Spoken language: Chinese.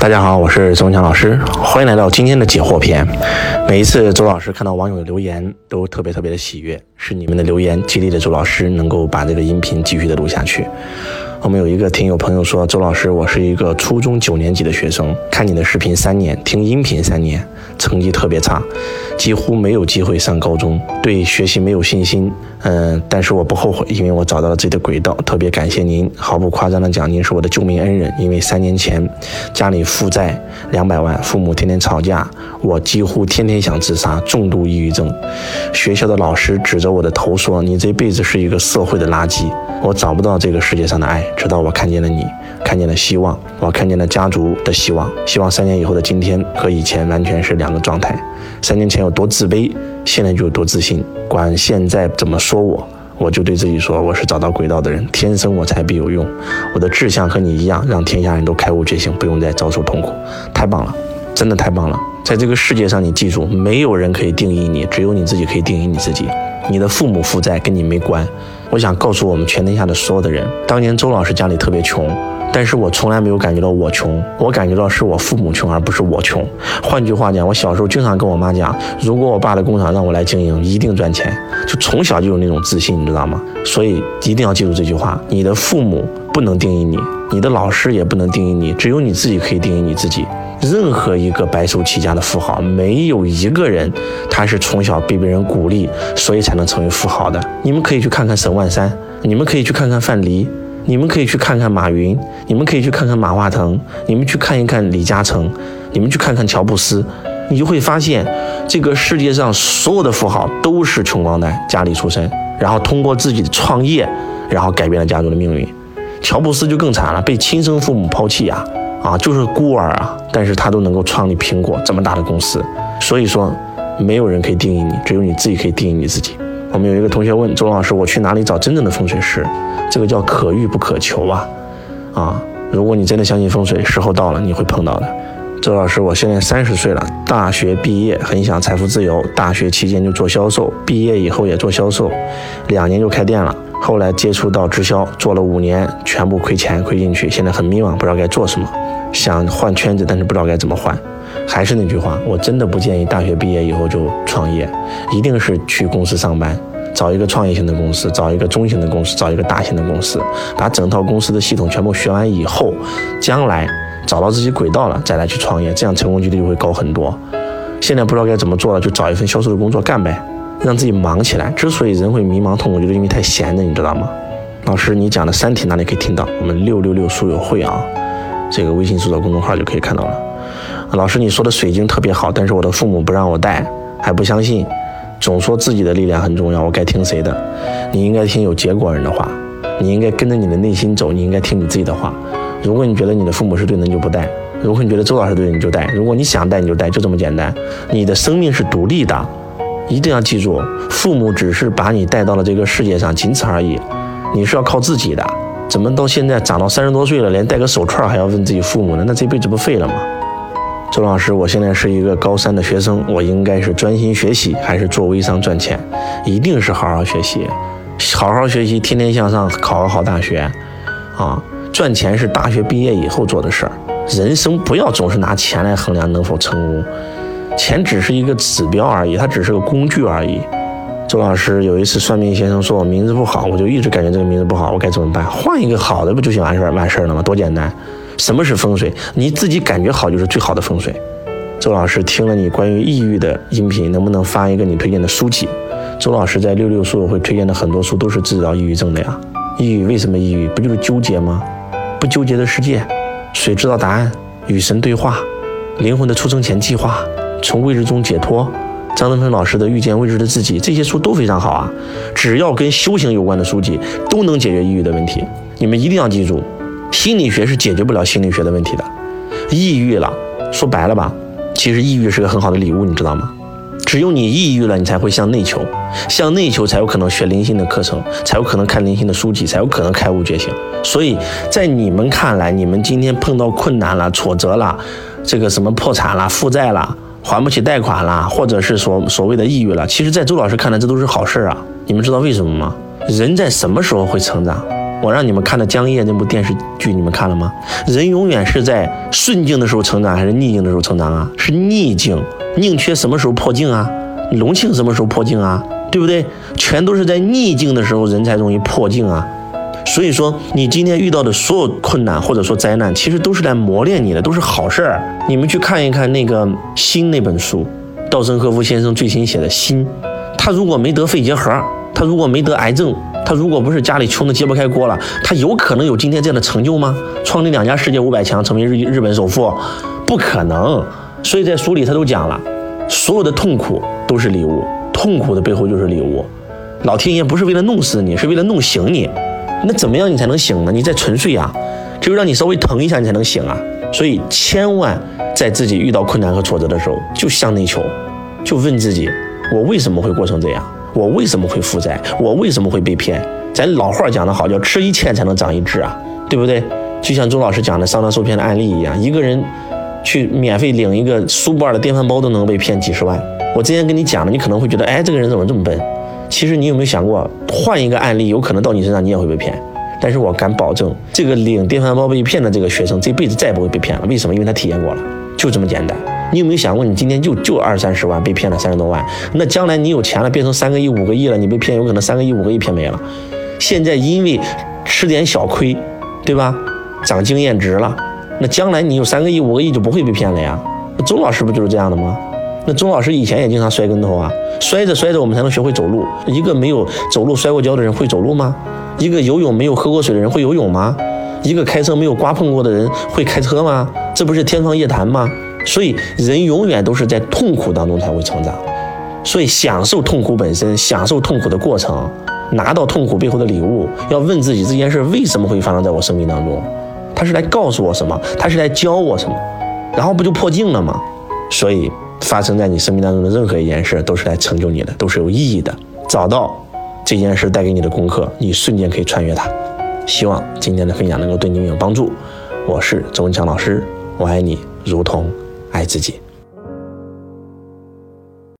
大家好，我是周文强老师，欢迎来到今天的解惑篇。每一次周老师看到网友的留言，都特别特别的喜悦，是你们的留言激励着周老师能够把这个音频继续的录下去。我们有一个听友朋友说，周老师，我是一个初中九年级的学生，看你的视频三年，听音频三年，成绩特别差，几乎没有机会上高中，对学习没有信心。嗯，但是我不后悔，因为我找到了自己的轨道。特别感谢您，毫不夸张的讲，您是我的救命恩人。因为三年前家里负债两百万，父母天天吵架，我几乎天天想自杀，重度抑郁症。学校的老师指着我的头说：“你这辈子是一个社会的垃圾。”我找不到这个世界上的爱。直到我看见了你，看见了希望，我看见了家族的希望。希望三年以后的今天和以前完全是两个状态。三年前有多自卑，现在就有多自信。管现在怎么说我，我就对自己说，我是找到轨道的人，天生我材必有用。我的志向和你一样，让天下人都开悟觉醒，不用再遭受痛苦。太棒了，真的太棒了。在这个世界上，你记住，没有人可以定义你，只有你自己可以定义你自己。你的父母负债跟你没关。我想告诉我们全天下的所有的人，当年周老师家里特别穷，但是我从来没有感觉到我穷，我感觉到是我父母穷，而不是我穷。换句话讲，我小时候经常跟我妈讲，如果我爸的工厂让我来经营，一定赚钱。就从小就有那种自信，你知道吗？所以一定要记住这句话：你的父母不能定义你，你的老师也不能定义你，只有你自己可以定义你自己。任何一个白手起家的富豪，没有一个人他是从小被别人鼓励，所以才能成为富豪的。你们可以去看看沈万三，你们可以去看看范蠡，你们可以去看看马云，你们可以去看看马化腾，你们去看一看李嘉诚，你们去看看乔布斯，你就会发现，这个世界上所有的富豪都是穷光蛋，家里出身，然后通过自己的创业，然后改变了家族的命运。乔布斯就更惨了，被亲生父母抛弃呀。啊，就是孤儿啊，但是他都能够创立苹果这么大的公司，所以说，没有人可以定义你，只有你自己可以定义你自己。我们有一个同学问周老师，我去哪里找真正的风水师？这个叫可遇不可求啊，啊，如果你真的相信风水，时候到了你会碰到的。周老师，我现在三十岁了，大学毕业，很想财富自由，大学期间就做销售，毕业以后也做销售，两年就开店了。后来接触到直销，做了五年，全部亏钱亏进去，现在很迷茫，不知道该做什么，想换圈子，但是不知道该怎么换。还是那句话，我真的不建议大学毕业以后就创业，一定是去公司上班，找一个创业型的公司，找一个中型的公司，找一个大型的公司，把整套公司的系统全部学完以后，将来找到自己轨道了，再来去创业，这样成功几率就会高很多。现在不知道该怎么做了，就找一份销售的工作干呗。让自己忙起来。之所以人会迷茫痛苦，就是因为太闲了，你知道吗？老师，你讲的《三体》哪里可以听到？我们六六六书友会啊，这个微信搜索公众号就可以看到了。老师，你说的水晶特别好，但是我的父母不让我戴，还不相信，总说自己的力量很重要，我该听谁的？你应该听有结果人的话，你应该跟着你的内心走，你应该听你自己的话。如果你觉得你的父母是对的，你就不戴；如果你觉得周老师对的，你就戴；如果你想戴，你就戴，就这么简单。你的生命是独立的。一定要记住，父母只是把你带到了这个世界上，仅此而已。你是要靠自己的。怎么到现在长到三十多岁了，连戴个手串还要问自己父母呢？那这辈子不废了吗？周老师，我现在是一个高三的学生，我应该是专心学习，还是做微商赚钱？一定是好好学习，好好学习，天天向上，考个好大学。啊，赚钱是大学毕业以后做的事儿。人生不要总是拿钱来衡量能否成功。钱只是一个指标而已，它只是个工具而已。周老师有一次算命先生说我名字不好，我就一直感觉这个名字不好，我该怎么办？换一个好的不就行完事儿完事儿了吗？多简单！什么是风水？你自己感觉好就是最好的风水。周老师听了你关于抑郁的音频，能不能发一个你推荐的书籍？周老师在六六书友会推荐的很多书都是治疗抑郁症的呀。抑郁为什么抑郁？不就是纠结吗？不纠结的世界，谁知道答案？与神对话，灵魂的出生前计划。从未知中解脱，张德芬老师的遇见未知的自己，这些书都非常好啊。只要跟修行有关的书籍，都能解决抑郁的问题。你们一定要记住，心理学是解决不了心理学的问题的。抑郁了，说白了吧，其实抑郁是个很好的礼物，你知道吗？只有你抑郁了，你才会向内求，向内求才有可能学灵性的课程，才有可能看灵性的书籍，才有可能开悟觉醒。所以在你们看来，你们今天碰到困难了、挫折了，这个什么破产了、负债了。还不起贷款了，或者是所所谓的抑郁了，其实，在周老师看来，这都是好事儿啊。你们知道为什么吗？人在什么时候会成长？我让你们看的《江夜》那部电视剧，你们看了吗？人永远是在顺境的时候成长，还是逆境的时候成长啊？是逆境。宁缺什么时候破镜啊？隆庆什么时候破镜啊？对不对？全都是在逆境的时候，人才容易破镜啊。所以说，你今天遇到的所有困难或者说灾难，其实都是来磨练你的，都是好事儿。你们去看一看那个《心》那本书，稻盛和夫先生最新写的《心》，他如果没得肺结核，他如果没得癌症，他如果不是家里穷的揭不开锅了，他有可能有今天这样的成就吗？创立两家世界五百强，成为日日本首富，不可能。所以在书里他都讲了，所有的痛苦都是礼物，痛苦的背后就是礼物。老天爷不是为了弄死你，是为了弄醒你。那怎么样你才能醒呢？你在沉睡啊，只有让你稍微疼一下，你才能醒啊。所以千万在自己遇到困难和挫折的时候，就向内求，就问自己：我为什么会过成这样？我为什么会负债？我为什么会被骗？咱老话讲得好，叫吃一堑才能长一智啊，对不对？就像周老师讲的上当受骗的案例一样，一个人去免费领一个苏泊尔的电饭煲都能被骗几十万。我之前跟你讲了，你可能会觉得，哎，这个人怎么这么笨？其实你有没有想过，换一个案例，有可能到你身上你也会被骗。但是我敢保证，这个领电饭煲被骗的这个学生，这辈子再也不会被骗了。为什么？因为他体验过了，就这么简单。你有没有想过，你今天就就二三十万被骗了三十多万，那将来你有钱了，变成三个亿、五个亿了，你被骗有可能三个亿、五个亿骗没了。现在因为吃点小亏，对吧？长经验值了，那将来你有三个亿、五个亿就不会被骗了呀。周老师不就是这样的吗？那钟老师以前也经常摔跟头啊，摔着摔着我们才能学会走路。一个没有走路摔过跤的人会走路吗？一个游泳没有喝过水的人会游泳吗？一个开车没有刮碰过的人会开车吗？这不是天方夜谭吗？所以人永远都是在痛苦当中才会成长，所以享受痛苦本身，享受痛苦的过程，拿到痛苦背后的礼物，要问自己这件事为什么会发生在我生命当中？他是来告诉我什么？他是来教我什么？然后不就破镜了吗？所以。发生在你生命当中的任何一件事，都是来成就你的，都是有意义的。找到这件事带给你的功课，你瞬间可以穿越它。希望今天的分享能够对你有帮助。我是周文强老师，我爱你如同爱自己。